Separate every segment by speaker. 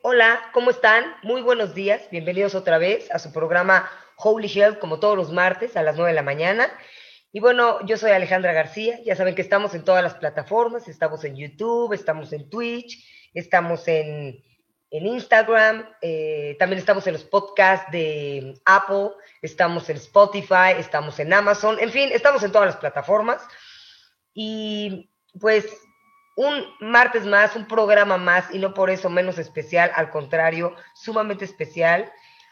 Speaker 1: Hola, ¿cómo están? Muy buenos días, bienvenidos otra vez a su programa Holy Health, como todos los martes a las 9 de la mañana. Y bueno, yo soy Alejandra García, ya saben que estamos en todas las plataformas, estamos en YouTube, estamos en Twitch, estamos en, en Instagram, eh, también estamos en los podcasts de Apple, estamos en Spotify, estamos en Amazon, en fin, estamos en todas las plataformas. Y pues un martes más, un programa más, y no por eso menos especial, al contrario, sumamente especial,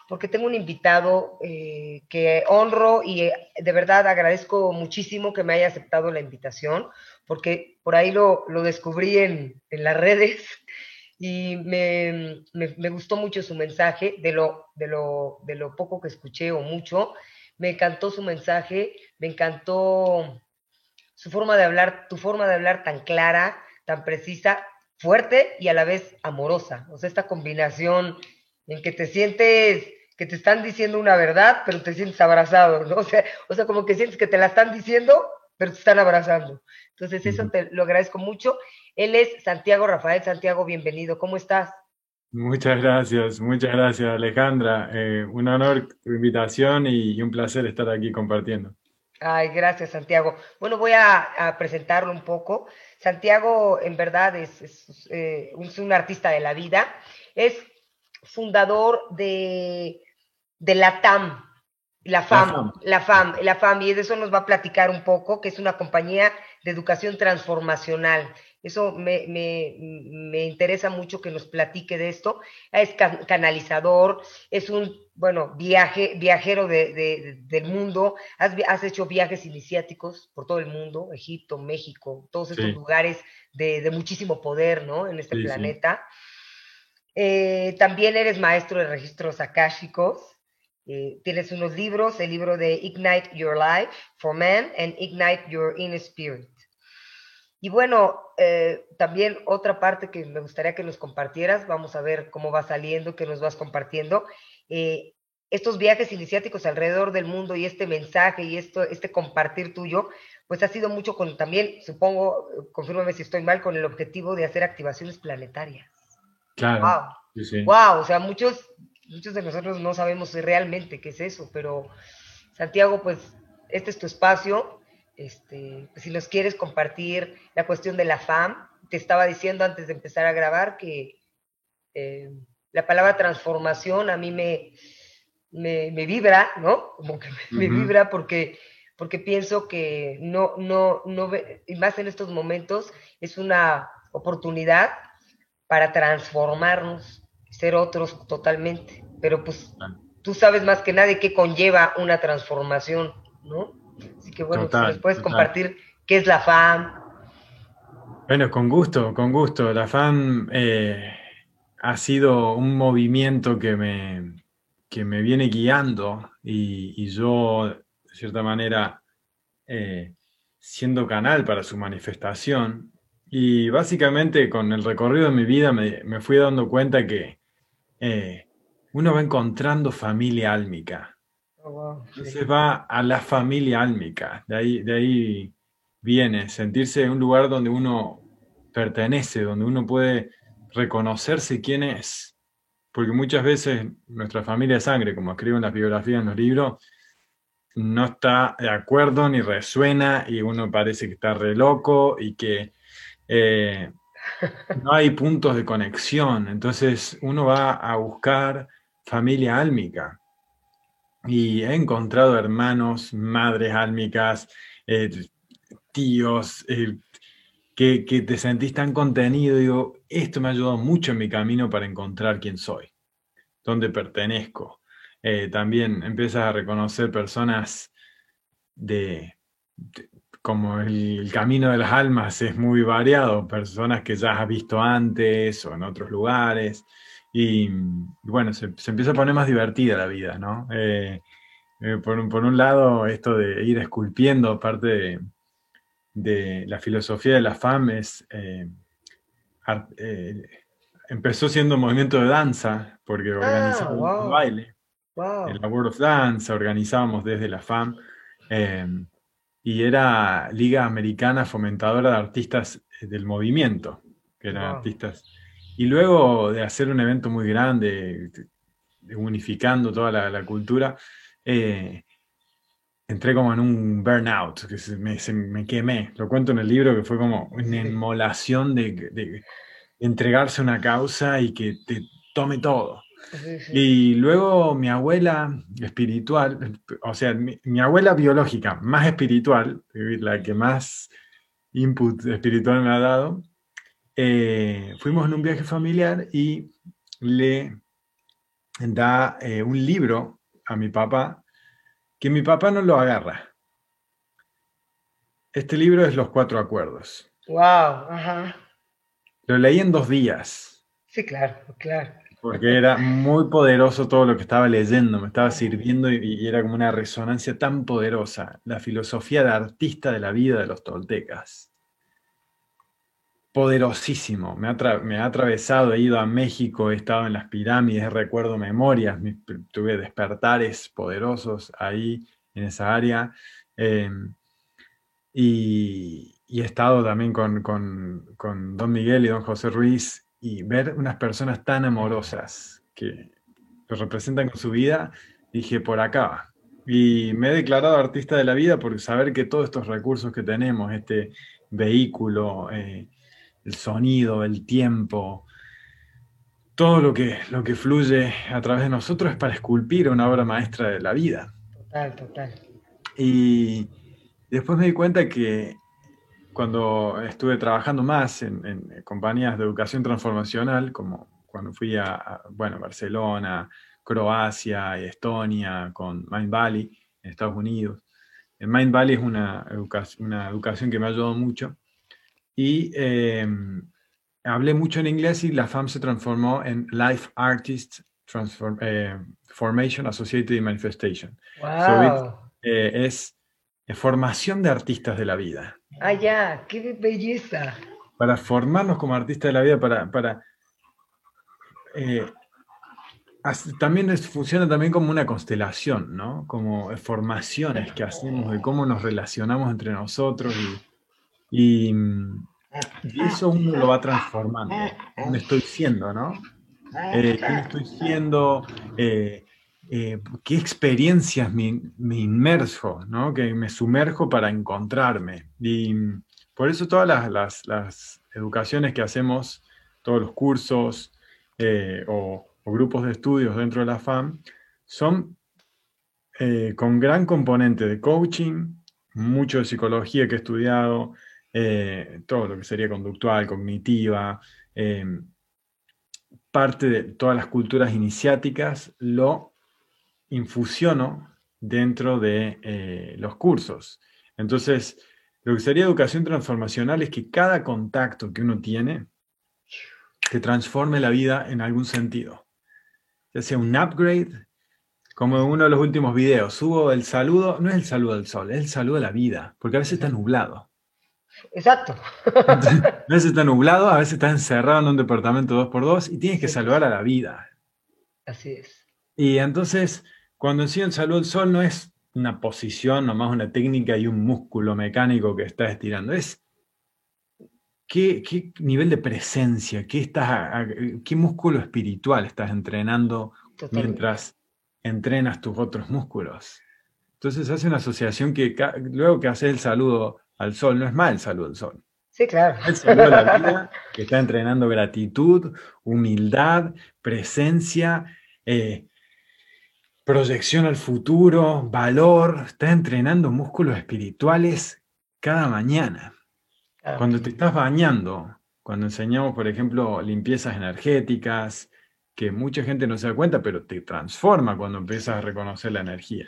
Speaker 1: porque tengo un invitado eh, que honro y eh, de verdad agradezco muchísimo que me haya aceptado la invitación, porque por ahí lo, lo descubrí en, en, las redes y me, me, me, gustó mucho su mensaje, de lo, de, lo, de lo poco que escuché o mucho, me encantó su mensaje, me encantó su forma de hablar, tu forma de hablar tan clara, tan precisa, fuerte y a la vez amorosa. O sea, esta combinación en que te sientes que te están diciendo una verdad, pero te sientes abrazado, ¿no? O sea, o sea, como que sientes que te la están diciendo, pero te están abrazando. Entonces, eso te lo agradezco mucho. Él es Santiago Rafael. Santiago, bienvenido. ¿Cómo estás?
Speaker 2: Muchas gracias, muchas gracias Alejandra. Eh, un honor tu invitación y, y, un placer estar aquí compartiendo.
Speaker 1: Ay, gracias Santiago. Bueno, voy a, a presentarlo un poco. Santiago, en verdad, es, es, eh, es, un artista de la vida. Es fundador de, de la TAM, la FAM, la FAM, la FAM, y de eso nos va a platicar un poco, que es una compañía de educación transformacional. Eso me, me, me, interesa mucho que nos platique de esto. Es canalizador, es un, bueno, viaje, viajero de, de, del mundo. Has, has, hecho viajes iniciáticos por todo el mundo, Egipto, México, todos estos sí. lugares de, de, muchísimo poder, ¿no? En este sí, planeta. Sí. Eh, también eres maestro de registros akáshicos. Eh, tienes unos libros, el libro de Ignite Your Life for Men and Ignite Your Inner Spirit. Y bueno, eh, también otra parte que me gustaría que nos compartieras, vamos a ver cómo va saliendo, que nos vas compartiendo, eh, estos viajes iniciáticos alrededor del mundo y este mensaje y esto, este compartir tuyo, pues ha sido mucho con también, supongo, confírmame si estoy mal, con el objetivo de hacer activaciones planetarias.
Speaker 2: Claro.
Speaker 1: Wow.
Speaker 2: Sí, sí.
Speaker 1: Wow, o sea, muchos, muchos de nosotros no sabemos realmente qué es eso, pero Santiago, pues este es tu espacio, este, si nos quieres compartir la cuestión de la FAM, te estaba diciendo antes de empezar a grabar que eh, la palabra transformación a mí me, me, me vibra, ¿no? Como que me, uh -huh. me, vibra porque, porque pienso que no, no, no, y más en estos momentos, es una oportunidad para transformarnos, ser otros totalmente. Pero pues tú sabes más que nadie qué conlleva una transformación, ¿no? Así que bueno, total, si nos puedes total. compartir qué es la FAM.
Speaker 2: Bueno, con gusto, con gusto. La FAM eh, ha sido un movimiento que me, que me viene guiando y, y yo, de cierta manera, eh, siendo canal para su manifestación. Y básicamente con el recorrido de mi vida me, me fui dando cuenta que eh, uno va encontrando familia álmica entonces va a la familia álmica, de ahí, de ahí viene, sentirse en un lugar donde uno pertenece, donde uno puede reconocerse quién es. Porque muchas veces nuestra familia de sangre, como escribo en las biografías, en los libros, no está de acuerdo ni resuena y uno parece que está re loco y que eh, no hay puntos de conexión. Entonces uno va a buscar familia álmica y he encontrado hermanos, madres álmicas, eh, tíos, eh, que, te sentís tan contenido. Digo, esto me ha ayudado mucho en mi camino para encontrar quién soy, dónde pertenezco. Eh, también empiezas a reconocer personas de, como el, camino de las almas es muy variado, personas que ya has visto antes o en otros lugares. Y bueno, se, empieza a poner más divertida la vida, ¿no? Eh, eh, por, por, un lado, esto de ir esculpiendo, parte de, de la filosofía de la FAM es, eh, art, eh, empezó siendo un movimiento de danza, porque organizábamos ah, wow. baile, wow. en la World of Dance, organizábamos desde la FAM, y era Liga Americana Fomentadora de Artistas del Movimiento, que eran wow. artistas Y luego de hacer un evento muy grande, unificando toda la, cultura, eh, entré como en un burnout, que se me, quemé. Lo cuento en el libro que fue como una inmolación de, entregarse a una causa y que te tome todo. Y luego mi abuela espiritual, o sea, mi, abuela biológica, más espiritual, la que más input espiritual me ha dado, eh, fuimos en un viaje familiar y le da eh, un libro a mi papá que mi papá no lo agarra. Este libro es Los Cuatro Acuerdos.
Speaker 1: Wow, ajá.
Speaker 2: Lo leí en dos días.
Speaker 1: Sí, claro, claro.
Speaker 2: Porque era muy poderoso todo lo que estaba leyendo, me estaba sirviendo y, era como una resonancia tan poderosa. La filosofía de artista de la vida de los toltecas. Poderosísimo. Me ha, me ha atravesado, he ido a México, he estado en las pirámides, recuerdo memorias, tuve despertares poderosos ahí en esa área. Em, y, he estado también con, con Don Miguel y Don José Ruiz y ver unas personas tan amorosas que lo representan con su vida, dije, por acá. Y me he declarado artista de la vida por saber que todos estos recursos que tenemos, este vehículo, eh, el sonido, el tiempo, todo lo que, lo que fluye a través de nosotros es para esculpir una obra maestra de la vida.
Speaker 1: Total, total.
Speaker 2: Y después me di cuenta que cuando estuve trabajando más en, compañías de educación transformacional, como cuando fui a, bueno, Barcelona, Croacia, Estonia, con Mind Valley en Estados Unidos. Mind Valley es una, una educación que me ha ayudado mucho. Y em, hablé mucho en inglés y la FAM se transformó en Life Artist eh, Formation Associated Manifestation.
Speaker 1: Wow.
Speaker 2: Eh, es formación de artistas de la vida.
Speaker 1: Ah, ya, qué belleza.
Speaker 2: Para formarnos como artistas de la vida, para... para eh, también funciona también como una constelación, ¿no? Como formaciones que hacemos de cómo nos relacionamos entre nosotros y, eso uno lo va transformando. ¿Quién estoy siendo, no? Eh, ¿Quién estoy siendo? Eh, eh, qué experiencias me, inmerso, ¿no? que me sumerjo para encontrarme. Y por eso todas las, educaciones que hacemos, todos los cursos eh, o, grupos de estudios dentro de la FAM, son con gran componente de coaching, mucho de psicología que he estudiado, todo lo que sería conductual, cognitiva, parte de todas las culturas iniciáticas, lo infusiono dentro de eh, los cursos. Entonces, lo que sería educación transformacional es que cada contacto que uno tiene te transforme la vida en algún sentido. Ya sea un upgrade, como en uno de los últimos videos, subo el saludo, no es el saludo al sol, es el saludo a la vida, porque a veces está nublado.
Speaker 1: Exacto.
Speaker 2: a veces está nublado, a veces está encerrado en un departamento 2x2 y tienes que saludar a la vida.
Speaker 1: Así es.
Speaker 2: Y entonces, cuando en sí el sol no es una posición, nomás una técnica y un músculo mecánico que estás estirando, es qué, nivel de presencia, qué, estás, qué músculo espiritual estás entrenando mientras entrenas tus otros músculos. Entonces hace una asociación que luego que haces el saludo al sol, no es mal el saludo al sol.
Speaker 1: Sí, claro.
Speaker 2: El saludo a la vida, que está entrenando gratitud, humildad, presencia, eh, proyección al futuro, valor, estás entrenando músculos espirituales cada mañana. Ah. Cuando te estás bañando, cuando enseñamos, por ejemplo, limpiezas energéticas, que mucha gente no se da cuenta, pero te transforma cuando empiezas a reconocer la energía.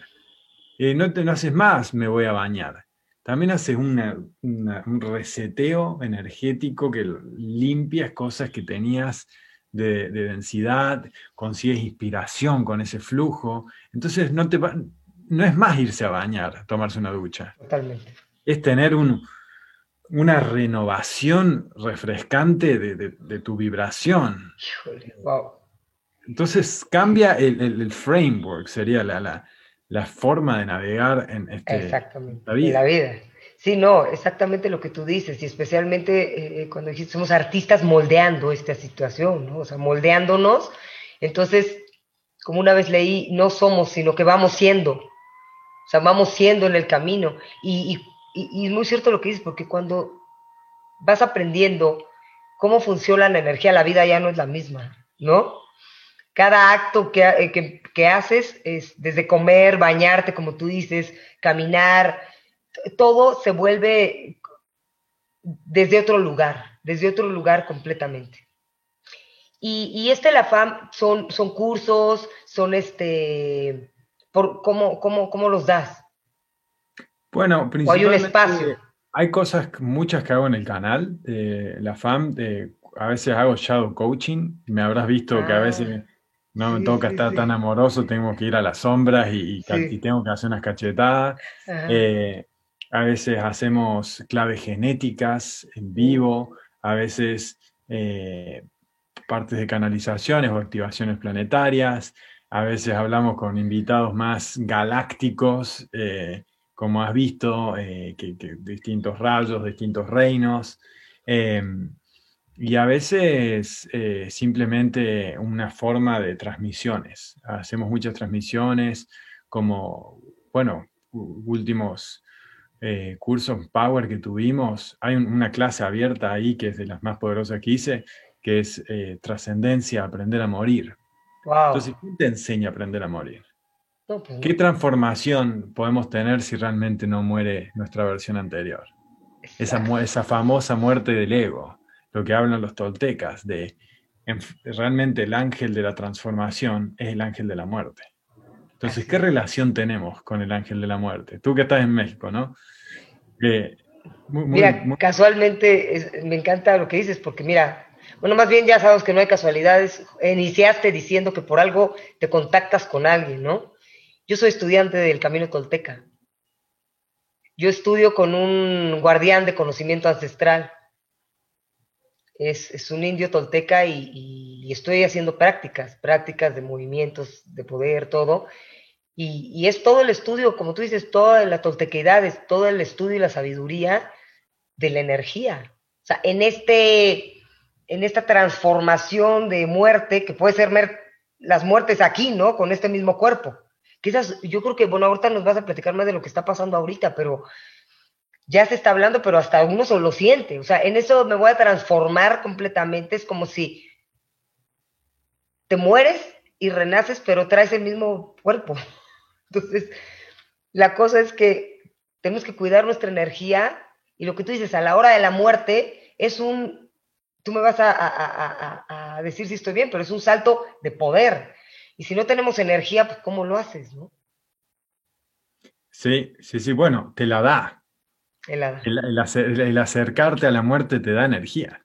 Speaker 2: Y no te no haces más, me voy a bañar. También haces un reseteo energético que limpias cosas que tenías de, densidad, consigues inspiración con ese flujo. Entonces no, te no es más irse a bañar, tomarse una ducha.
Speaker 1: Totalmente.
Speaker 2: Es tener un, una renovación refrescante de, tu vibración. Entonces cambia el, framework, sería la, la, forma de navegar en este,
Speaker 1: Exactamente. la vida. Sí, no, exactamente lo que tú dices, y especialmente eh, cuando dijiste, somos artistas moldeando esta situación, ¿no? O sea, moldeándonos. Entonces, como una vez leí, no somos, sino que vamos siendo. O sea, vamos siendo en el camino. Y, y, es muy cierto lo que dices, porque cuando vas aprendiendo cómo funciona la energía, la vida ya no es la misma, ¿no? Cada acto que, eh, que, que haces es desde comer, bañarte, como tú dices, caminar, todo se vuelve desde otro lugar, desde otro lugar completamente. Y, y este la FAM son, son cursos, son este, por, ¿cómo, cómo, cómo los das?
Speaker 2: Bueno, principalmente hay un espacio. Hay cosas, muchas que hago en el canal de la FAM, de, a veces hago shadow coaching, me habrás visto que a veces ah, no me toca estar tan amoroso, tengo que ir a las sombras y, y, tengo que hacer unas cachetadas. Eh, a veces hacemos claves genéticas en vivo, a veces eh, partes de canalizaciones o activaciones planetarias, a veces hablamos con invitados más galácticos, eh, como has visto, que, distintos rayos, distintos reinos, em, y a veces simplemente una forma de transmisiones. Hacemos muchas transmisiones como, bueno, últimos eh, cursos Power que tuvimos, hay una clase abierta ahí que es de las más poderosas que hice, que es eh, Trascendencia, Aprender a Morir. Entonces, ¿quién te enseña a aprender a morir? ¿Qué transformación podemos tener si realmente no muere nuestra versión anterior? Esa, esa, famosa muerte del ego, lo que hablan los toltecas, de realmente el ángel de la transformación es el ángel de la muerte. Entonces, ¿qué relación tenemos con el ángel de la muerte? Tú que estás en México, ¿no?
Speaker 1: mira, casualmente me encanta lo que dices, porque mira, bueno, más bien ya sabes que no hay casualidades. Iniciaste diciendo que por algo te contactas con alguien, ¿no? Yo soy estudiante del Camino Tolteca. Yo estudio con un guardián de conocimiento ancestral. Es, un indio tolteca y, y, estoy haciendo prácticas, prácticas de movimientos, de poder, todo. Y, es todo el estudio, como tú dices, toda la toltequidad, es todo el estudio y la sabiduría de la energía. O sea, en, este, en esta transformación de muerte, que puede ser las muertes aquí, ¿no? Con este mismo cuerpo. Quizás, yo creo que, bueno, ahorita nos vas a platicar más de lo que está pasando ahorita, pero ya se está hablando, pero hasta uno solo lo siente. O sea, en eso me voy a transformar completamente. Es como si te mueres y renaces, pero traes el mismo cuerpo. Entonces, la cosa es que tenemos que cuidar nuestra energía y lo que tú dices, a la hora de la muerte es un, tú me vas a, decir si estoy bien, pero es un salto de poder. Y si no tenemos energía, pues ¿cómo lo haces? No?
Speaker 2: Sí, sí, sí, bueno, te la da. El acercarte a la muerte te da energía.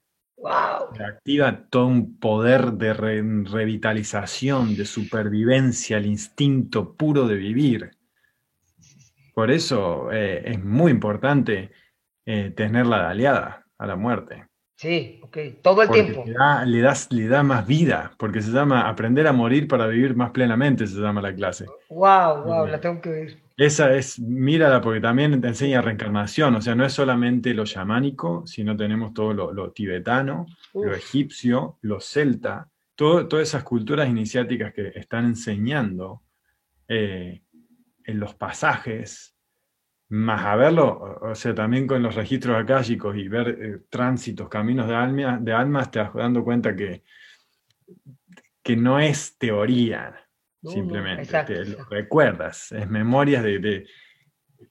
Speaker 2: Activa todo un poder de revitalización, de supervivencia, el instinto puro de vivir. Por eso eh, es muy importante eh, tenerla de aliada a la muerte.
Speaker 1: Sí, ok, todo el tiempo.
Speaker 2: Le da, le da más vida, porque se llama Aprender a morir para vivir más plenamente, se llama la clase.
Speaker 1: Wow, wow, la tengo que ver.
Speaker 2: Esa es, mírala porque también te enseña reencarnación, o sea, no es solamente lo chamánico, sino tenemos todo lo, tibetano, lo egipcio, lo celta, todas esas culturas iniciáticas que están enseñando eh, en los pasajes, más a verlo, o sea, también con los registros akáshicos y ver eh, tránsitos, caminos de, alma, de almas, te vas dando cuenta que, que no es teoría, simplemente. lo recuerdas, es memorias de,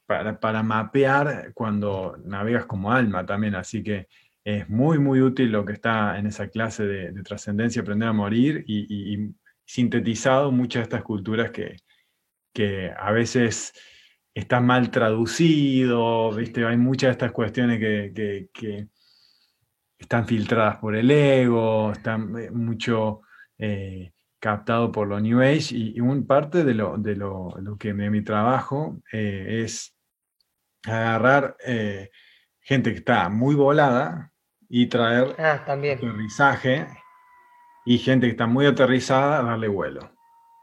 Speaker 2: para, mapear cuando navegas como alma también. Así que es muy, muy útil lo que está en esa clase de, trascendencia, aprender a morir y, sintetizado muchas de estas culturas que, que a veces están mal traducido, ¿viste? hay muchas de estas cuestiones que, que están filtradas por el ego, están eh, mucho... Eh, captado por lo New Age y, un parte de lo, de lo, que de mi trabajo eh, es agarrar eh, gente que está muy volada y traer
Speaker 1: ah, también.
Speaker 2: aterrizaje y gente que está muy aterrizada darle vuelo.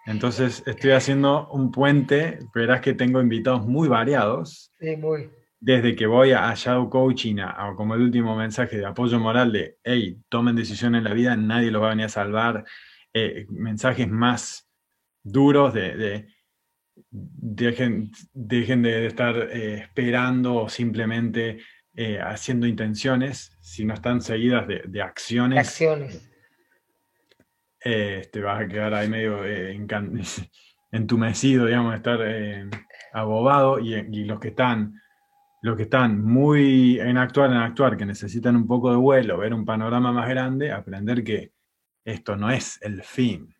Speaker 2: Entonces estoy haciendo un puente, verás que tengo invitados muy variados.
Speaker 1: Sí, muy.
Speaker 2: desde que voy a Shadow Coaching, o como el último mensaje de apoyo moral de, hey, tomen decisiones en la vida, nadie los va a venir a salvar, eh, mensajes más duros de, dejen, dejen de estar eh, esperando o simplemente eh, haciendo intenciones, si no están seguidas de, acciones.
Speaker 1: Acciones.
Speaker 2: te vas a quedar ahí medio entumecido, digamos, estar abobado y, y los que están los que están muy en actuar, en actuar, que necesitan un poco de vuelo, ver un panorama más grande, aprender que esto no es el fin.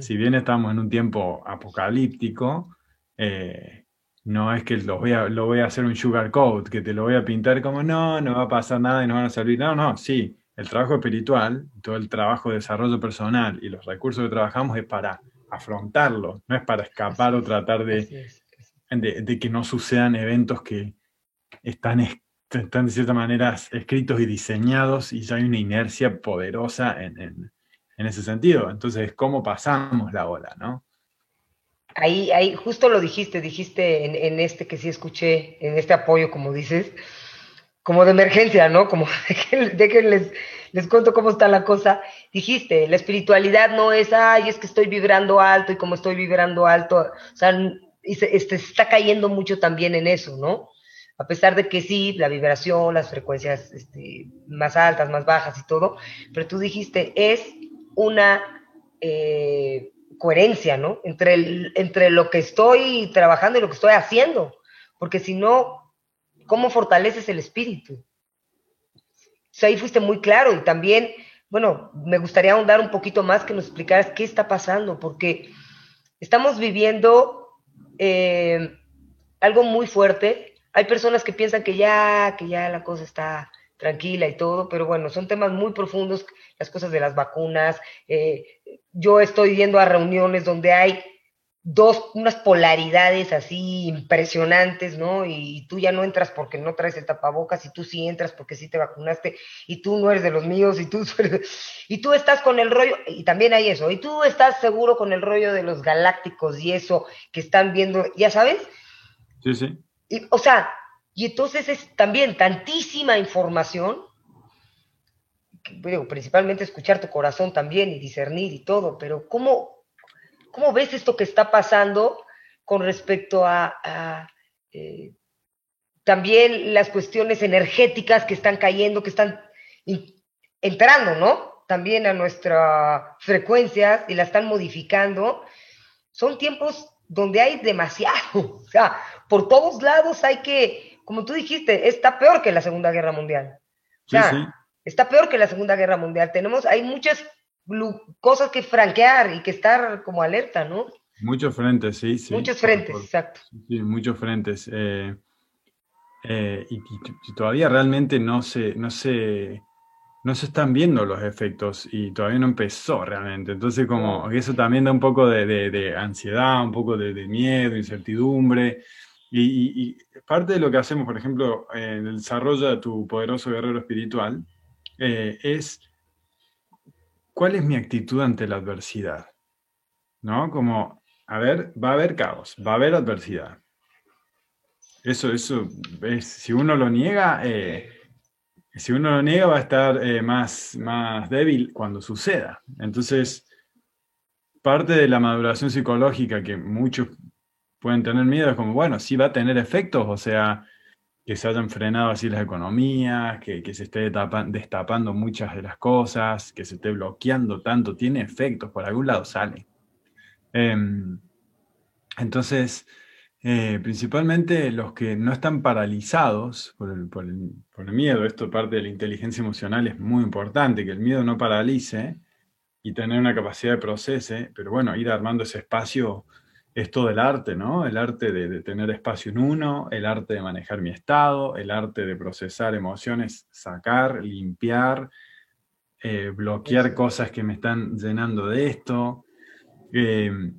Speaker 2: Si bien estamos en un tiempo apocalíptico, eh, no es que lo voy, a, lo voy a hacer un sugar coat, que te lo voy a pintar como no, no va a pasar nada y no van a servir. No, no, sí, el trabajo espiritual, todo el trabajo de desarrollo personal y los recursos que trabajamos es para afrontarlo, no es para escapar o tratar de, de que no sucedan eventos que, están, están de cierta manera escritos y diseñados y ya hay una inercia poderosa en, ese sentido. Entonces, ¿cómo pasamos la ola, no?
Speaker 1: Ahí, ahí, justo lo dijiste, dijiste en, este que sí escuché, en este apoyo, como dices, como de emergencia, ¿no? Como de que, les, cuento cómo está la cosa. Dijiste, la espiritualidad no es, ay, es que estoy vibrando alto y como estoy vibrando alto, o sea, y se, este, se está cayendo mucho también en eso, ¿no? A pesar de que sí, la vibración, las frecuencias este, más altas, más bajas y todo, pero tú dijiste, es una eh, coherencia, ¿no? Entre, entre lo que estoy trabajando y lo que estoy haciendo, porque si no, ¿cómo fortaleces el espíritu? Ahí fuiste muy claro y también, bueno, me gustaría ahondar un poquito más que nos explicaras qué está pasando, porque estamos viviendo eh, algo muy fuerte hay personas que piensan que ya, que ya la cosa está tranquila y todo, pero bueno, son temas muy profundos, las cosas de las vacunas. Eh, yo estoy yendo a reuniones donde hay dos, unas polaridades así impresionantes, ¿no? Y, tú ya no entras porque no traes el tapabocas, y tú sí entras porque sí te vacunaste, y tú no eres de los míos, y tú, y tú estás con el rollo, y también hay eso, y tú estás seguro con el rollo de los galácticos y eso que están viendo, ya sabes.
Speaker 2: Sí, sí
Speaker 1: o sea, y entonces es también tantísima información, principalmente escuchar tu corazón también y discernir y todo, pero ¿cómo, cómo ves esto que está pasando con respecto a, eh, también las cuestiones energéticas que están cayendo, que están entrando, ¿no? También a nuestras frecuencias y la están modificando. Son tiempos donde hay demasiado, o sea, por todos lados hay que, como tú dijiste, está peor que la Segunda Guerra Mundial. O sea, está peor que la Segunda Guerra Mundial. Tenemos, hay muchas cosas que franquear y que estar como alerta, ¿no?
Speaker 2: Muchos frentes, sí, sí.
Speaker 1: Muchos frentes, exacto.
Speaker 2: Sí, muchos frentes. Eh, eh, y, todavía realmente no se, no se, no se están viendo los efectos y todavía no empezó realmente. Entonces, como eso también da un poco de, ansiedad, un poco de, miedo, incertidumbre. Y, parte de lo que hacemos, por ejemplo, en el desarrollo de tu poderoso guerrero espiritual, eh, es cuál es mi actitud ante la adversidad. ¿No? Como, a ver, va a haber caos, va a haber adversidad. Eso, eso, es, si uno lo niega, eh, si uno lo niega va a estar eh, más, más débil cuando suceda. Entonces, parte de la maduración psicológica que muchos pueden tener miedo es como, bueno, sí va a tener efectos, o sea, que se hayan frenado así las economías, que, se esté destapando muchas de las cosas, que se esté bloqueando tanto, tiene efectos, por algún lado sale. Em, entonces, eh, principalmente los que no están paralizados por el, miedo, esto parte de la inteligencia emocional es muy importante, que el miedo no paralice y tener una capacidad de procese, pero bueno, ir armando ese espacio es todo el arte, ¿no? El arte de, tener espacio en uno, el arte de manejar mi estado, el arte de procesar emociones, sacar, limpiar, eh, bloquear cosas que me están llenando de esto. Eh,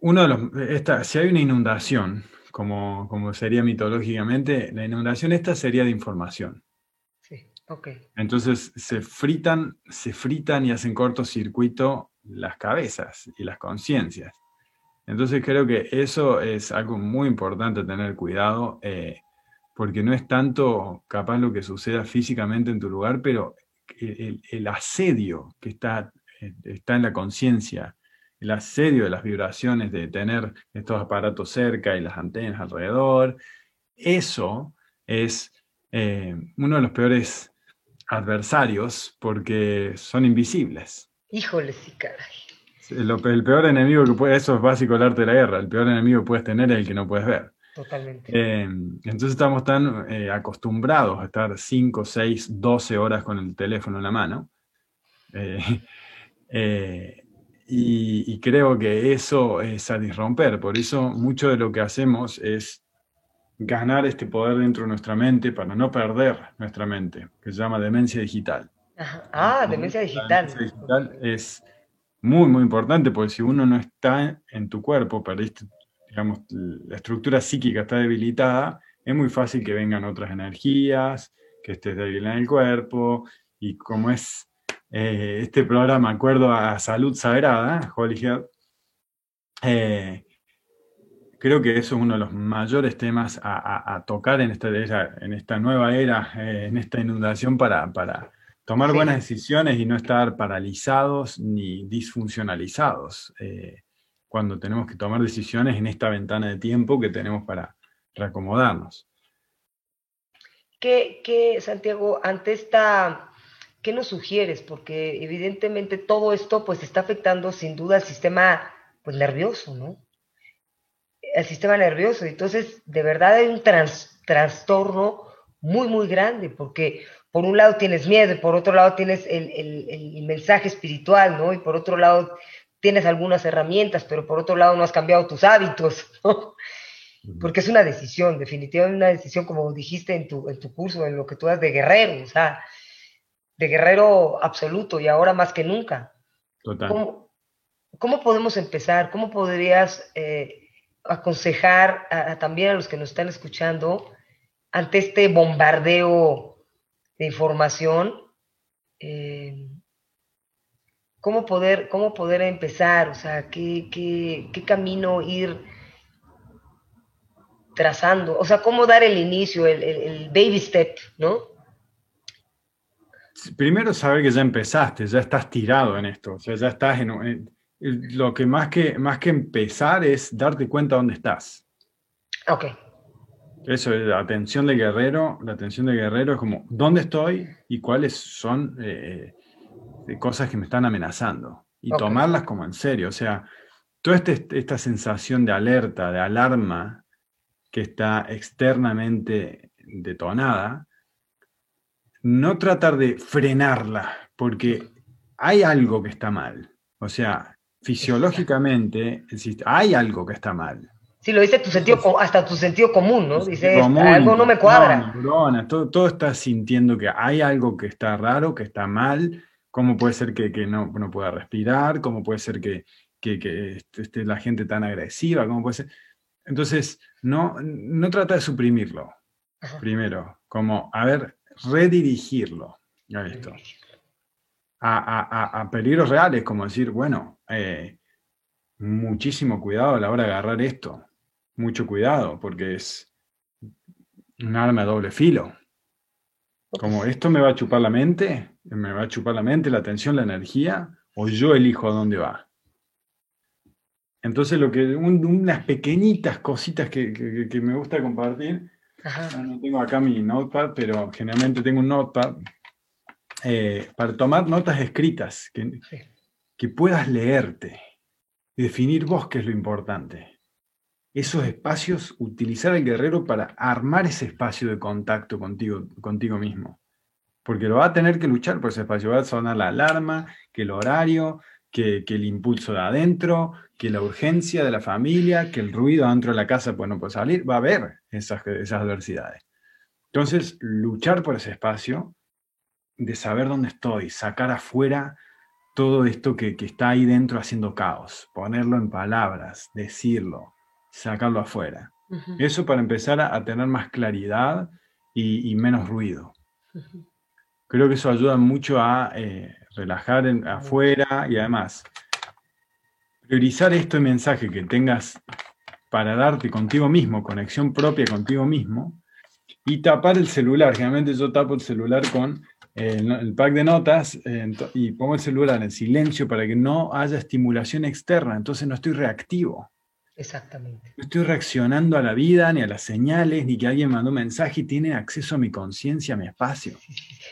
Speaker 2: uno de los, si hay una inundación, como, como sería mitológicamente, la inundación esta sería de información.
Speaker 1: Sí, ok.
Speaker 2: Entonces se fritan, se fritan y hacen cortocircuito las cabezas y las conciencias. Entonces creo que eso es algo muy importante tener cuidado, eh, porque no es tanto capaz lo que suceda físicamente en tu lugar, pero el, asedio que está, eh, está en la conciencia, el asedio de las vibraciones, de tener estos aparatos cerca y las antenas alrededor, eso es eh, uno de los peores adversarios porque son invisibles.
Speaker 1: Híjole, sí, caray.
Speaker 2: El, peor enemigo que puede, eso es básico el arte de la guerra, el peor enemigo que puedes tener es el que no puedes ver.
Speaker 1: Totalmente.
Speaker 2: Eh, entonces estamos tan eh, acostumbrados a estar 5, 6, 12 horas con el teléfono en la mano. y, y, creo que eso es a disromper. Por eso mucho de lo que hacemos es ganar este poder dentro de nuestra mente para no perder nuestra mente, que se llama demencia digital.
Speaker 1: Ah, demencia digital. demencia
Speaker 2: digital es muy, muy importante porque si uno no está en tu cuerpo, perdiste, digamos, la estructura psíquica está debilitada, es muy fácil que vengan otras energías, que estés débil en el cuerpo, y como es eh, este programa, acuerdo a Salud Sagrada, Holy Health, eh, creo que eso es uno de los mayores temas a, tocar en esta, en esta nueva era, eh, en esta inundación para, para tomar buenas decisiones y no estar paralizados ni disfuncionalizados cuando tenemos que tomar decisiones en esta ventana de tiempo que tenemos para reacomodarnos.
Speaker 1: ¿Qué, qué Santiago, ante esta, qué nos sugieres? Porque evidentemente todo esto pues está afectando sin duda al sistema pues, nervioso, ¿no? el sistema nervioso. Entonces, de verdad hay un trastorno muy, muy grande, porque por un lado tienes miedo y por otro lado tienes el, mensaje espiritual, ¿no? Y por otro lado tienes algunas herramientas, pero por otro lado no has cambiado tus hábitos, ¿no? Porque es una decisión, definitivamente una decisión, como dijiste en tu, en tu curso, en lo que tú das de guerrero, o sea, de guerrero absoluto y ahora más que nunca.
Speaker 2: Total.
Speaker 1: ¿Cómo, podemos empezar? ¿Cómo podrías eh, aconsejar también a los que nos están escuchando ante este bombardeo de información, eh, cómo, poder, cómo poder empezar, o sea, qué, qué, camino ir trazando, o sea, cómo dar el inicio, el, el, baby step, ¿no?
Speaker 2: Primero saber que ya empezaste, ya estás tirado en esto, o sea, ya estás en, lo que más que, más que empezar es darte cuenta dónde estás.
Speaker 1: Ok.
Speaker 2: Eso es la atención de guerrero. La atención de guerrero es como, ¿dónde estoy y cuáles son eh, cosas que me están amenazando? Y tomarlas como en serio. O sea, toda este, esta sensación de alerta, de alarma que está externamente detonada, no tratar de frenarla, porque hay algo que está mal. O sea, fisiológicamente hay algo que está mal.
Speaker 1: Sí, lo dice tu sentido, hasta tu sentido común, ¿no? Dice, algo no me cuadra.
Speaker 2: todo, todo está sintiendo que hay algo que está raro, que está mal. ¿Cómo puede ser que, no, no, pueda respirar? ¿Cómo puede ser que, esté la gente tan agresiva? ¿Cómo puede ser? Entonces, no, no trata de suprimirlo, primero, como, a ver, redirigirlo. Ya visto a, peligros reales, como decir, bueno, eh, muchísimo cuidado a la hora de agarrar esto, mucho cuidado, porque es un arma de doble filo. Como esto me va a chupar la mente, me va a chupar la mente, la atención, la energía, o yo elijo a dónde va. Entonces, lo que, unas pequeñitas cositas que, me gusta compartir, no tengo acá mi notepad, pero generalmente tengo un notepad eh, para tomar notas escritas, que, que puedas leerte y definir vos qué es lo importante. Esos espacios, utilizar al guerrero para armar ese espacio de contacto contigo, contigo mismo. Porque lo va a tener que luchar por ese espacio. Va a sonar la alarma, que el horario, que, el impulso de adentro, que la urgencia de la familia, que el ruido adentro de la casa pues no puede salir. Va a haber esas, esas adversidades. Entonces, luchar por ese espacio de saber dónde estoy, sacar afuera todo esto que, está ahí dentro haciendo caos, ponerlo en palabras, decirlo, sacarlo afuera. Eso para empezar a, tener más claridad y, menos ruido. Creo que eso ayuda mucho a eh, relajar afuera y además, priorizar este mensaje que tengas para darte contigo mismo, conexión propia contigo mismo, y tapar el celular. Generalmente yo tapo el celular con eh, el, pack de notas eh, y pongo el celular en silencio para que no haya estimulación externa, entonces no estoy reactivo.
Speaker 1: Exactamente.
Speaker 2: No estoy reaccionando a la vida, ni a las señales, ni que alguien mandó un mensaje y tiene acceso a mi conciencia, a mi espacio.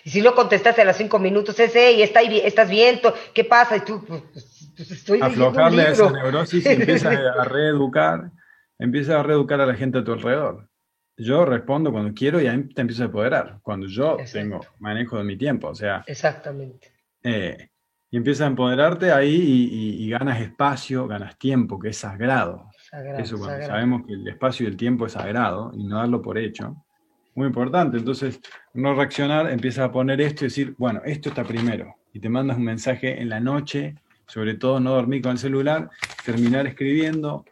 Speaker 1: Y si no contestaste a los cinco minutos, ese, y está, estás bien, ¿qué pasa? Y tú, pues, pues,
Speaker 2: pues estoy Aflojarle a esa neurosis y empieza a reeducar, empieza a reeducar a la gente a tu alrededor. Yo respondo cuando quiero y ahí te empiezo a apoderar, cuando yo tengo manejo de mi tiempo, o sea.
Speaker 1: Exactamente.
Speaker 2: Eh, y empieza a empoderarte ahí y, ganas espacio, ganas tiempo, que es sagrado. Eso cuando sabemos que el espacio y el tiempo es sagrado y no darlo por hecho, muy importante. Entonces, no reaccionar, empieza a poner esto y decir, bueno, esto está primero. Y te mandas un mensaje en la noche, sobre todo no dormir con el celular, terminar escribiendo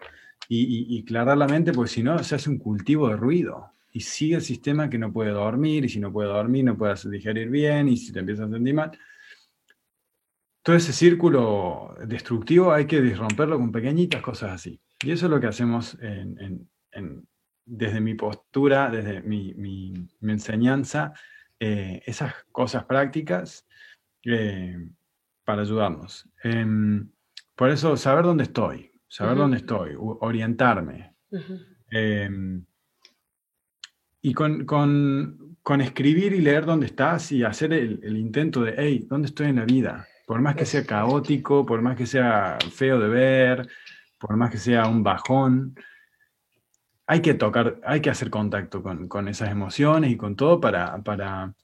Speaker 2: y, y, aclarar la mente, porque si no, se hace un cultivo de ruido. Y sigue el sistema que no puede dormir, y si no puede dormir, no puede digerir bien, y si te empiezas a sentir mal todo ese círculo destructivo hay que disromperlo con pequeñitas cosas así. Y eso es lo que hacemos desde mi postura, desde mi, enseñanza, eh, esas cosas prácticas eh, para ayudarnos. Em, por eso, saber dónde estoy, saber dónde estoy, orientarme. Em, y con, escribir y leer dónde estás y hacer el, el intento de, hey, ¿dónde estoy en la vida? Por más que sea caótico, por más que sea feo de ver, por más que sea un bajón, hay que tocar, hay que hacer contacto con, esas emociones y con todo para, para,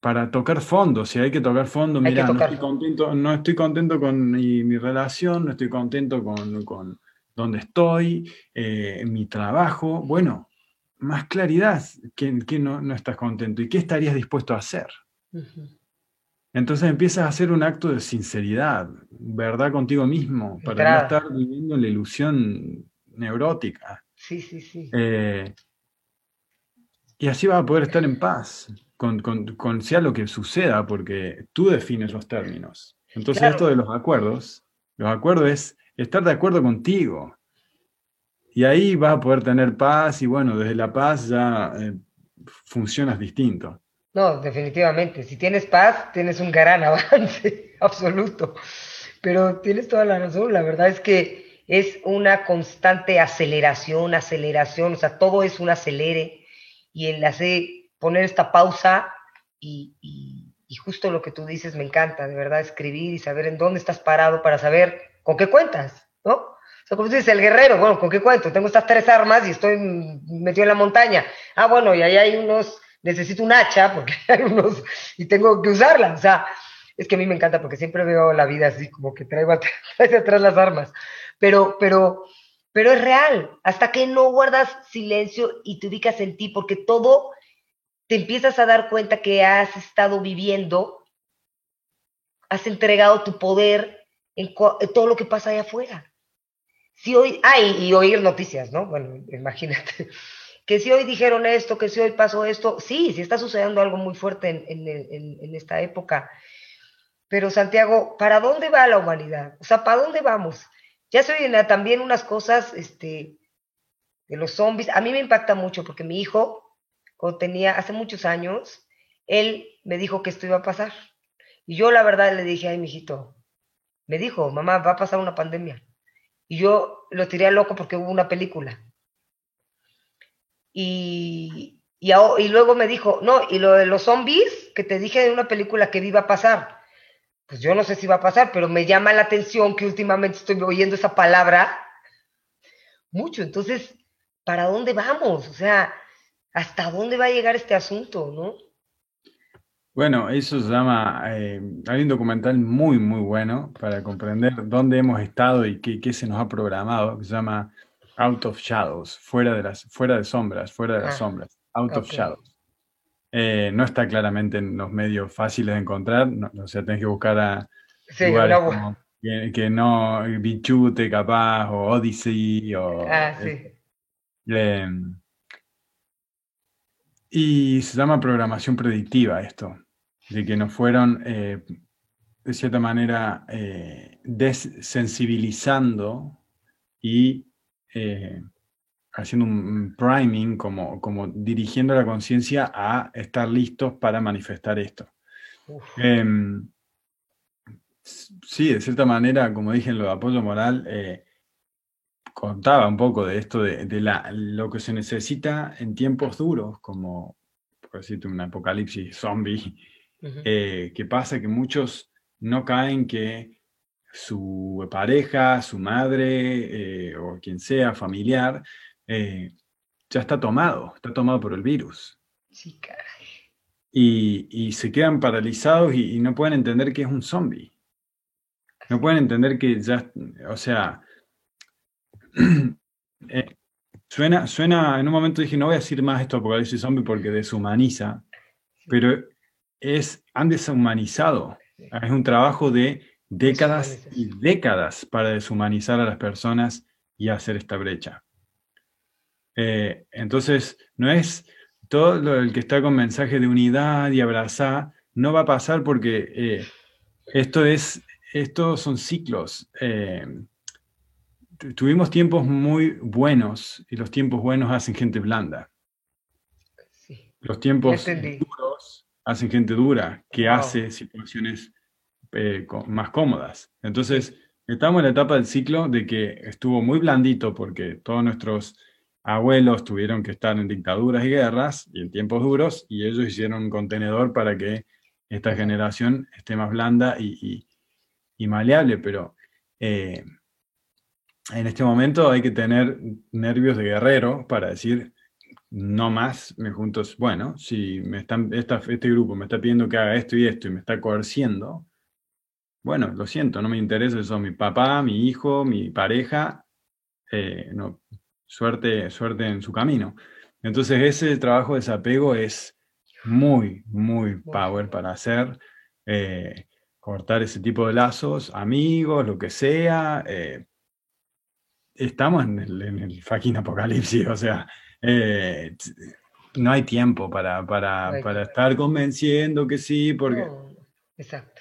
Speaker 2: para tocar fondo. Si hay que tocar fondo, mira, no estoy contento, no estoy contento con mi, relación, no estoy contento con, con dónde estoy, eh, mi trabajo. Bueno, más claridad, ¿qué, no, no, estás contento? ¿Y qué estarías dispuesto a hacer? Entonces empiezas a hacer un acto de sinceridad, verdad contigo mismo, para no estar viviendo en la ilusión neurótica.
Speaker 1: Sí, sí, sí.
Speaker 2: Eh, y así vas a poder estar en paz con, sea lo que suceda, porque tú defines los términos. Entonces esto de los acuerdos, los acuerdos es estar de acuerdo contigo. Y ahí vas a poder tener paz y bueno, desde la paz ya eh, funcionas distinto.
Speaker 1: No, definitivamente. Si tienes paz, tienes un gran avance, absoluto. Pero tienes toda la razón. La verdad es que es una constante aceleración, aceleración. O sea, todo es un acelere. Y el hacer, poner esta pausa y, justo lo que tú dices me encanta, de verdad, escribir y saber en dónde estás parado para saber con qué cuentas, ¿no? O sea, como tú dices, el guerrero, bueno, ¿con qué cuento? Tengo estas tres armas y estoy metido en la montaña. Ah, bueno, y ahí hay unos necesito un hacha porque hay unos y tengo que usarla. O sea, es que a mí me encanta porque siempre veo la vida así como que traigo atrás, atrás las armas. Pero, pero, pero es real. Hasta que no guardas silencio y te ubicas en ti, porque todo te empiezas a dar cuenta que has estado viviendo, has entregado tu poder en, todo lo que pasa allá afuera. Si hoy, ay, y oír noticias, ¿no? Bueno, imagínate que si hoy dijeron esto, que si hoy pasó esto, sí, sí está sucediendo algo muy fuerte en, esta época. Pero Santiago, ¿para dónde va la humanidad? O sea, ¿para dónde vamos? Ya se oyen también unas cosas este, de los zombies. A mí me impacta mucho porque mi hijo, cuando tenía hace muchos años, él me dijo que esto iba a pasar. Y yo la verdad le dije, ay, mijito, me dijo, mamá, va a pasar una pandemia. Y yo lo tiré a loco porque hubo una película. Y, y, luego me dijo, no, y lo de los zombies, que te dije de una película que iba a pasar. Pues yo no sé si va a pasar, pero me llama la atención que últimamente estoy oyendo esa palabra mucho. Entonces, ¿para dónde vamos? O sea, ¿hasta dónde va a llegar este asunto, no?
Speaker 2: Bueno, eso se llama, eh, hay un documental muy, muy bueno para comprender dónde hemos estado y qué, qué se nos ha programado, que se llama Out of Shadows, fuera de las, fuera de sombras, fuera de las ah, sombras, Out of Shadows. Eh, no está claramente en los medios fáciles de encontrar, o sea, tenés que buscar a lugares como que, no, Bichute capaz, o Odyssey, o...
Speaker 1: Ah, sí.
Speaker 2: Eh, y se llama programación predictiva esto, de que nos fueron eh, de cierta manera, eh, desensibilizando y eh, haciendo un priming, como, como dirigiendo la conciencia a estar listos para manifestar esto. Em, sí, de cierta manera, como dije en lo de apoyo moral, eh, contaba un poco de esto, de, la, lo que se necesita en tiempos duros, como, por decirte, un apocalipsis zombie, eh, que pasa que muchos no caen que su pareja, su madre eh, o quien sea, familiar, eh, ya está tomado, está tomado por el virus.
Speaker 1: Sí, caray.
Speaker 2: Y, se quedan paralizados y, no pueden entender que es un zombie. No pueden entender que ya, o sea, eh, suena, suena, en un momento dije, no voy a decir más esto apocalipsis zombie porque deshumaniza, pero es, han deshumanizado. Es un trabajo de décadas y décadas para deshumanizar a las personas y hacer esta brecha. Eh, entonces, no es todo el que está con mensaje de unidad y abrazar, no va a pasar porque eh, esto es, estos son ciclos. Eh, tuvimos tiempos muy buenos y los tiempos buenos hacen gente blanda. Los tiempos duros hacen gente dura que hace situaciones más cómodas. Entonces, estamos en la etapa del ciclo de que estuvo muy blandito porque todos nuestros abuelos tuvieron que estar en dictaduras y guerras y en tiempos duros y ellos hicieron un contenedor para que esta generación esté más blanda y, maleable, pero eh, en este momento hay que tener nervios de guerrero para decir, no más, me junto, bueno, si me están, este grupo me está pidiendo que haga esto y esto y me está coerciendo, bueno, lo siento, no me interesa, eso mi papá, mi hijo, mi pareja, eh, no, suerte, suerte en su camino. Entonces ese trabajo de desapego es muy, muy power para hacer, eh, cortar ese tipo de lazos, amigos, lo que sea. Eh, estamos en el, fucking apocalipsis, o sea, no hay tiempo para, para, estar convenciendo que sí, porque...
Speaker 1: exacto.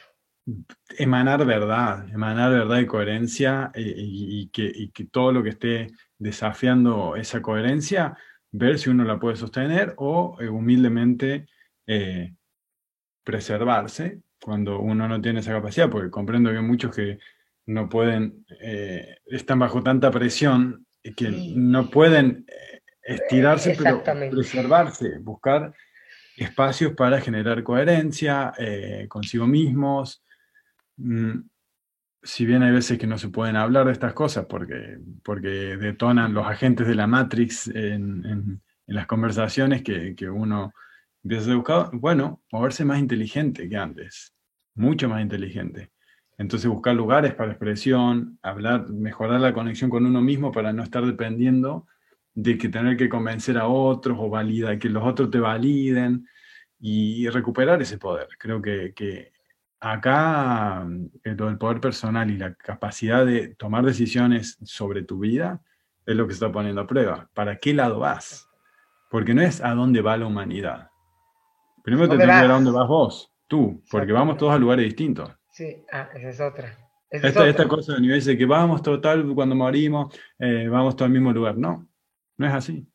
Speaker 2: Emanar verdad, emanar verdad y coherencia y, que, y que todo lo que esté desafiando esa coherencia, ver si uno la puede sostener o eh, humildemente eh, preservarse cuando uno no tiene esa capacidad, porque comprendo que hay muchos que no pueden, eh, están bajo tanta presión que no pueden estirarse, pero preservarse, buscar espacios para generar coherencia consigo mismos. Mm, si bien hay veces que no se pueden hablar de estas cosas porque, porque detonan los agentes de la Matrix en, las conversaciones que, uno empieza a buscar, bueno, moverse más inteligente que antes, mucho más inteligente. Entonces buscar lugares para expresión, hablar, mejorar la conexión con uno mismo para no estar dependiendo de que tener que convencer a otros o valida, que los otros te validen y recuperar ese poder. Creo que, que acá el, el poder personal y la capacidad de tomar decisiones sobre tu vida es lo que se está poniendo a prueba. ¿Para qué lado vas? Porque no es a dónde va la humanidad. Primero te tienes que ver a dónde vas vos, tú, porque vamos todos a lugares distintos.
Speaker 1: Sí, ah, esa es otra.
Speaker 2: esta, cosa de nivel de que vamos total cuando morimos, eh, vamos todo al mismo lugar. No, no es así.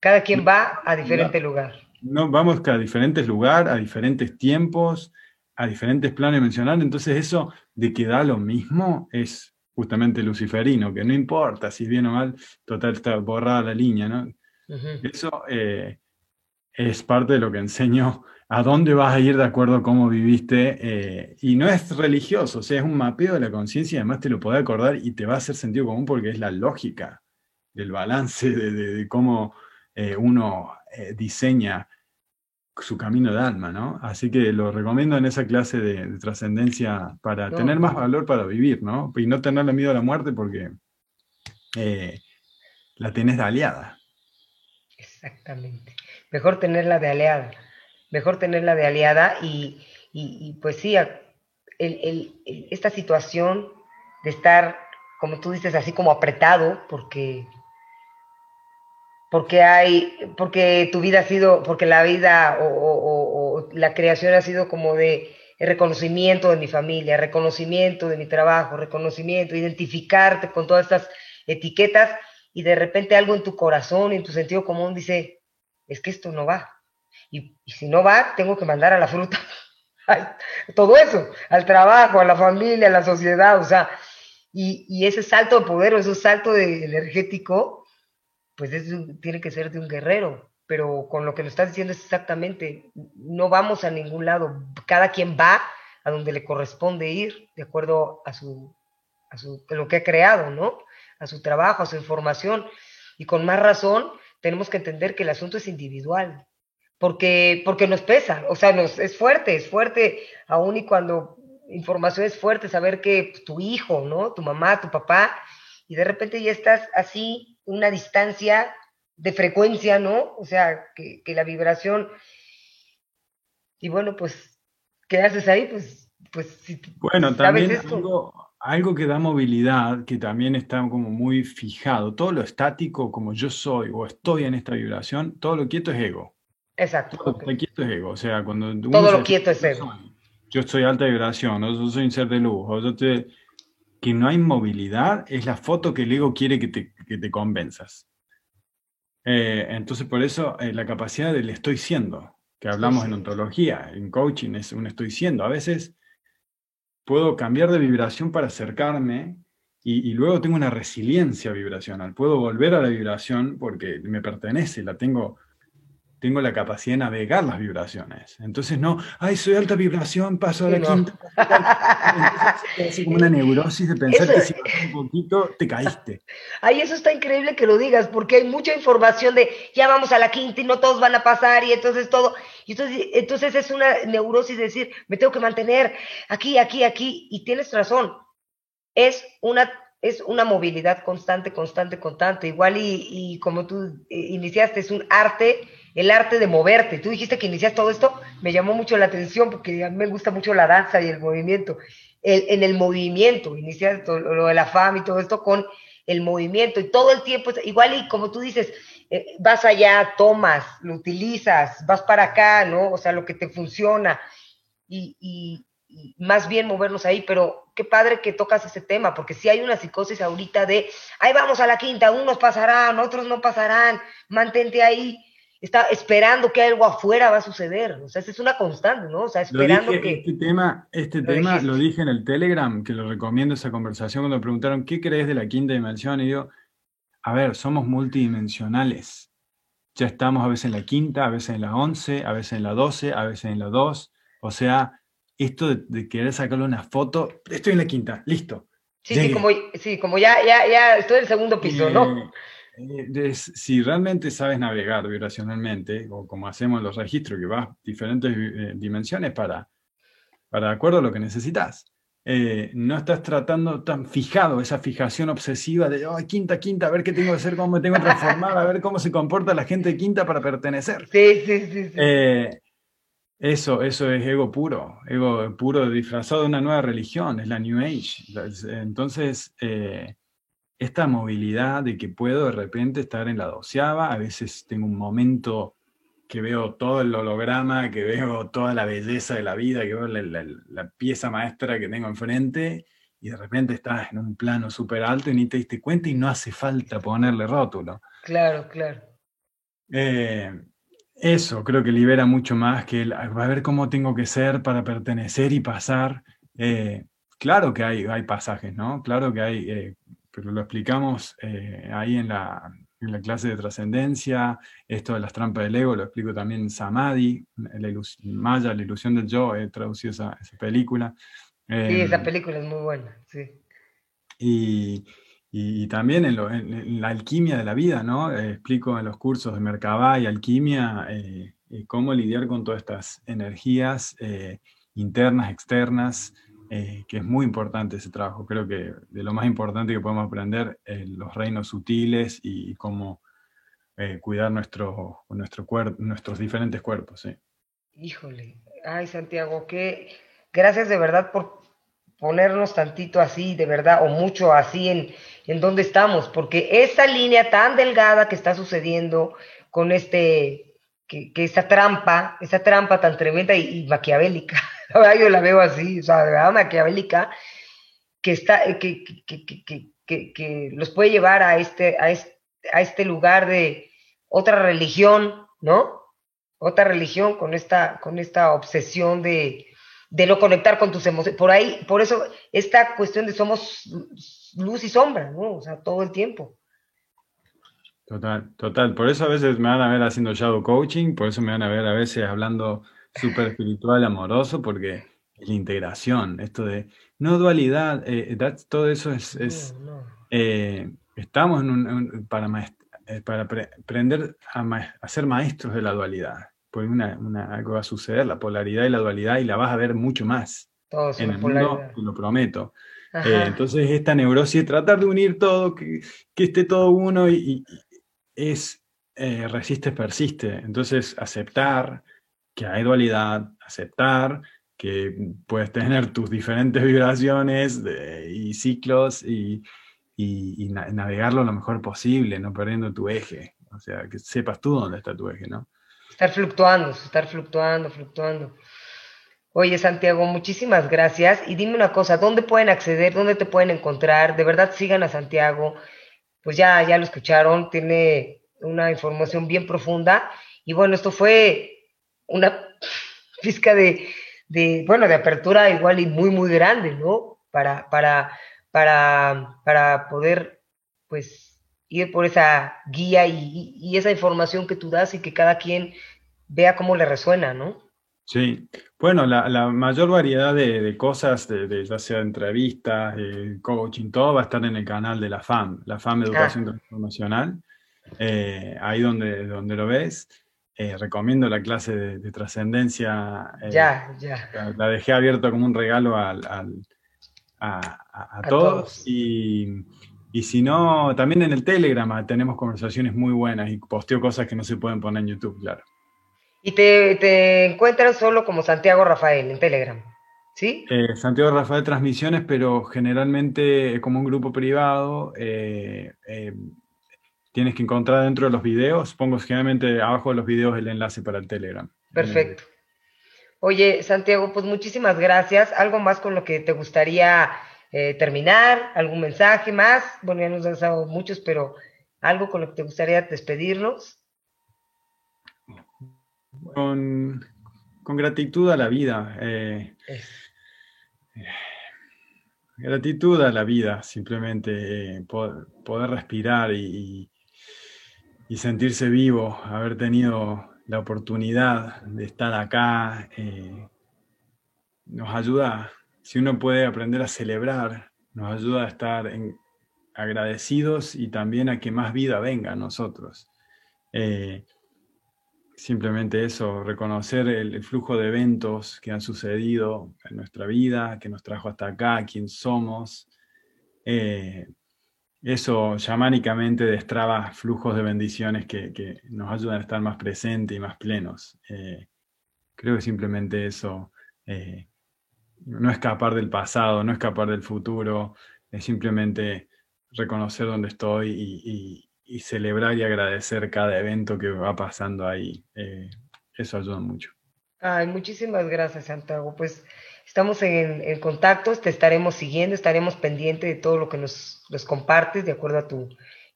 Speaker 1: Cada quien va a diferente lugar.
Speaker 2: No, vamos a diferentes lugares, a diferentes tiempos, a diferentes planes mencionar, entonces eso de que da lo mismo es justamente luciferino, que no importa si bien o mal, total está borrada la línea, ¿no? Eso eh, es parte de lo que enseño a dónde vas a ir de acuerdo a cómo viviste, eh, y no es religioso, o sea, es un mapeo de la conciencia y además te lo puede acordar y te va a hacer sentido común porque es la lógica del balance de, cómo eh, uno diseña su camino de alma, ¿no? Así que lo recomiendo en esa clase de, trascendencia para tener más valor para vivir, ¿no? Y no tenerle miedo a la muerte porque eh, la tenés de aliada.
Speaker 1: Exactamente. Mejor tenerla de aliada. Mejor tenerla de aliada y, pues sí, esta situación de estar, como tú dices, así como apretado, porque porque hay, porque tu vida ha sido, porque la vida o, la creación ha sido como de reconocimiento de mi familia, reconocimiento de mi trabajo, reconocimiento, identificarte con todas estas etiquetas y de repente algo en tu corazón, en tu sentido común dice, es que esto no va. Y, si no va, tengo que mandar a la fruta. Todo eso, al trabajo, a la familia, a la sociedad, o sea, y, ese salto de poder o ese salto de energético, pues tiene que ser de un guerrero, pero con lo que nos estás diciendo es exactamente, no vamos a ningún lado, cada quien va a donde le corresponde ir, de acuerdo a su, a su lo que ha creado, ¿no? A su trabajo, a su información, y con más razón tenemos que entender que el asunto es individual, porque, porque nos pesa, o sea, nos, es fuerte, es fuerte, aún y cuando información es fuerte, saber que tu hijo, ¿no? Tu mamá, tu papá, y de repente ya estás así, una distancia de frecuencia, ¿no? O sea, que, la vibración, y bueno, pues, ¿qué haces ahí? Pues, pues si
Speaker 2: Bueno, también algo, algo que da movilidad, que también está como muy fijado, todo lo estático, como yo soy o estoy en esta vibración, todo lo quieto es ego.
Speaker 1: Exacto.
Speaker 2: Todo lo quieto es ego. O sea, cuando
Speaker 1: todo lo quieto es ego.
Speaker 2: Yo soy alta vibración, o yo soy un ser de luz, o yo te, que no hay movilidad es la foto que el ego quiere que te, que te convenzas. Eh, entonces, por eso eh, la capacidad del estoy siendo, que hablamos en ontología, en coaching, es un estoy siendo. A veces puedo cambiar de vibración para acercarme y, y, luego tengo una resiliencia vibracional. Puedo volver a la vibración porque me pertenece, la tengo tengo la capacidad de navegar las vibraciones. Entonces no, ay, soy alta vibración, paso a la quinta. Entonces, es como una neurosis de pensar que si bajas un poquito, te caíste.
Speaker 1: Ay, eso está increíble que lo digas, porque hay mucha información de ya vamos a la quinta y no todos van a pasar y entonces todo. Y entonces, entonces es una neurosis de decir, me tengo que mantener aquí, aquí, aquí. Y tienes razón, es una es una movilidad constante, constante, constante. Igual y, y como tú eh, iniciaste, es un arte el arte de moverte. Tú dijiste que inicias todo esto, me llamó mucho la atención porque a mí me gusta mucho la danza y el movimiento. en el movimiento, inicias lo de la fama y todo esto con el movimiento y todo el tiempo, igual y como tú dices, eh, vas allá, tomas, lo utilizas, vas para acá, ¿no? O sea, lo que te funciona y, y, más bien movernos ahí, pero qué padre que tocas ese tema, porque si hay una psicosis ahorita de, ahí vamos a la quinta, unos pasarán, otros no pasarán, mantente ahí, está esperando que algo afuera va a suceder. O sea, es una constante, ¿no? O sea, esperando que...
Speaker 2: Este tema, este lo tema lo dije en el Telegram, que lo recomiendo esa conversación cuando me preguntaron, ¿qué crees de la quinta dimensión? Y digo, a ver, somos multidimensionales. Ya estamos a veces en la quinta, a veces en la once, a veces en la doce, a veces en la dos. O sea, esto de, querer sacarle una foto, estoy en la quinta, listo.
Speaker 1: Sí, sí como, sí, como, ya, ya, ya estoy en el segundo piso, ¿no? Eh,
Speaker 2: eh, si realmente sabes navegar vibracionalmente, o como hacemos los registros, que vas diferentes eh, dimensiones para, para de acuerdo a lo que necesitas, eh, no estás tratando tan fijado, esa fijación obsesiva de, quinta, quinta, a ver qué tengo que hacer, cómo me tengo que transformar, a ver cómo se comporta la gente de quinta para pertenecer.
Speaker 1: Sí, sí, sí.
Speaker 2: eso, eso es ego puro, ego puro disfrazado de una nueva religión, es la New Age. Entonces, esta movilidad de que puedo de repente estar en la doceava, a veces tengo un momento que veo todo el holograma, que veo toda la belleza de la vida, que veo la, pieza maestra que tengo enfrente, y de repente estás en un plano súper alto y ni te diste cuenta y no hace falta ponerle rótulo.
Speaker 1: Claro, claro.
Speaker 2: Eh, eso creo que libera mucho más que el, a ver cómo tengo que ser para pertenecer y pasar. Eh, claro que hay, hay pasajes, ¿no? Claro que hay eh, pero lo explicamos eh, ahí en la, en la, clase de trascendencia, esto de las trampas del ego, lo explico también en Samadhi, la Maya, la ilusión del yo, he traducido esa, esa película.
Speaker 1: sí, esa em, película es muy buena, sí.
Speaker 2: Y, y, también en, lo, en, la alquimia de la vida, ¿no? Eh, explico en los cursos de Merkabah y alquimia eh, cómo lidiar con todas estas energías internas, externas, eh, que es muy importante ese trabajo. Creo que de lo más importante que podemos aprender es los reinos sutiles y, cómo eh, cuidar nuestro, nuestro nuestros diferentes cuerpos. ¿sí?
Speaker 1: Híjole, ay Santiago, que gracias de verdad por ponernos tantito así, de verdad, o mucho así en, en donde estamos, porque esa línea tan delgada que está sucediendo con este, que, esa trampa, esa trampa tan tremenda y maquiavélica, yo la veo así, o sea, de verdad maquiavélica, que, está, que, que, que, que, los puede llevar a este, a, este, a este lugar de otra religión, ¿no? Otra religión con esta, con esta obsesión de, de no conectar con tus emociones. Por ahí, por eso, esta cuestión de somos luz y sombra, ¿no? O sea, todo el tiempo.
Speaker 2: Total, total. Por eso a veces me van a ver haciendo shadow coaching, por eso me van a ver a veces hablando súper espiritual, amoroso, porque es la integración, esto de no dualidad, eh, todo eso es, eh, estamos en un, para, eh, para aprender a, ser maestros de la dualidad, porque una, algo va a suceder, la polaridad y la dualidad, y la vas a ver mucho más en el mundo, te lo prometo. entonces esta neurosis, tratar de unir todo, que, que esté todo uno y, es resiste, persiste. Entonces aceptar, que hay dualidad, aceptar que puedes tener tus diferentes vibraciones y ciclos y, navegarlo lo mejor posible, no perdiendo tu eje. O sea, que sepas tú dónde está tu eje, ¿no?
Speaker 1: Estar fluctuando, estar fluctuando, fluctuando. Oye, Santiago, muchísimas gracias. Y dime una cosa, ¿dónde pueden acceder? ¿Dónde te pueden encontrar? De verdad, sigan a Santiago. Pues ya, ya lo escucharon, tiene una información bien profunda. Y bueno, esto fue una pizca de, de, bueno, de apertura igual y muy, muy grande, ¿no? Para, para, para, para poder, pues, ir por esa guía y, y, esa información que tú das y que cada quien vea cómo le resuena, ¿no?
Speaker 2: Sí, bueno, la, la mayor variedad de, de cosas, de, ya sea entrevistas, coaching, todo va a estar en el canal de la FAM, la FAM Educación ah. Transformacional, eh, ahí donde, donde lo ves. Eh, recomiendo la clase de, trascendencia.
Speaker 1: Eh, ya, ya.
Speaker 2: La, dejé abierta como un regalo al, a, todos. Y, si no, también en el Telegram tenemos conversaciones muy buenas y posteo cosas que no se pueden poner en YouTube, claro.
Speaker 1: Y te, te encuentras solo como Santiago Rafael en Telegram. ¿Sí?
Speaker 2: Eh, Santiago Rafael Transmisiones, pero generalmente como un grupo privado, tienes que encontrar dentro de los videos. Pongo generalmente abajo de los videos el enlace para el Telegram.
Speaker 1: Perfecto. Oye, Santiago, pues muchísimas gracias. ¿Algo más con lo que te gustaría eh, terminar? ¿Algún mensaje más? Bueno, ya nos has dado muchos, pero algo con lo que te gustaría despedirnos.
Speaker 2: Con, gratitud a la vida. Eh, gratitud a la vida, simplemente eh, poder, respirar y, y sentirse vivo, haber tenido la oportunidad de estar acá, eh, nos ayuda, si uno puede aprender a celebrar, nos ayuda a estar agradecidos y también a que más vida venga a nosotros. Eh, simplemente eso, reconocer el, flujo de eventos que han sucedido en nuestra vida, que nos trajo hasta acá, quién somos. Eh, eso chamánicamente destraba flujos de bendiciones que, nos ayudan a estar más presentes y más plenos. Eh, creo que simplemente eso, eh, no escapar del pasado, no escapar del futuro, es simplemente reconocer dónde estoy y, celebrar y agradecer cada evento que va pasando ahí. Eh, eso ayuda mucho.
Speaker 1: Ay, muchísimas gracias, Santiago. Pues Estamos en, contacto, te estaremos siguiendo, estaremos pendientes de todo lo que nos, compartes, de acuerdo a tu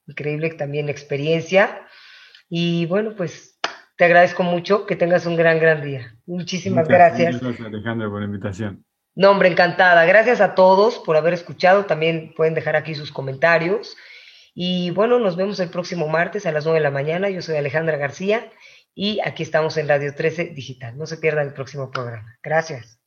Speaker 1: increíble también experiencia. Y bueno, pues te agradezco mucho, que tengas un gran, gran día. Muchísimas gracias.
Speaker 2: Gracias, Alejandro, por la invitación.
Speaker 1: No, hombre, encantada. Gracias a todos por haber escuchado. También pueden dejar aquí sus comentarios. Y bueno, nos vemos el próximo martes a las 9 de la mañana. Yo soy Alejandra García y aquí estamos en Radio 13 Digital. No se pierdan el próximo programa. Gracias.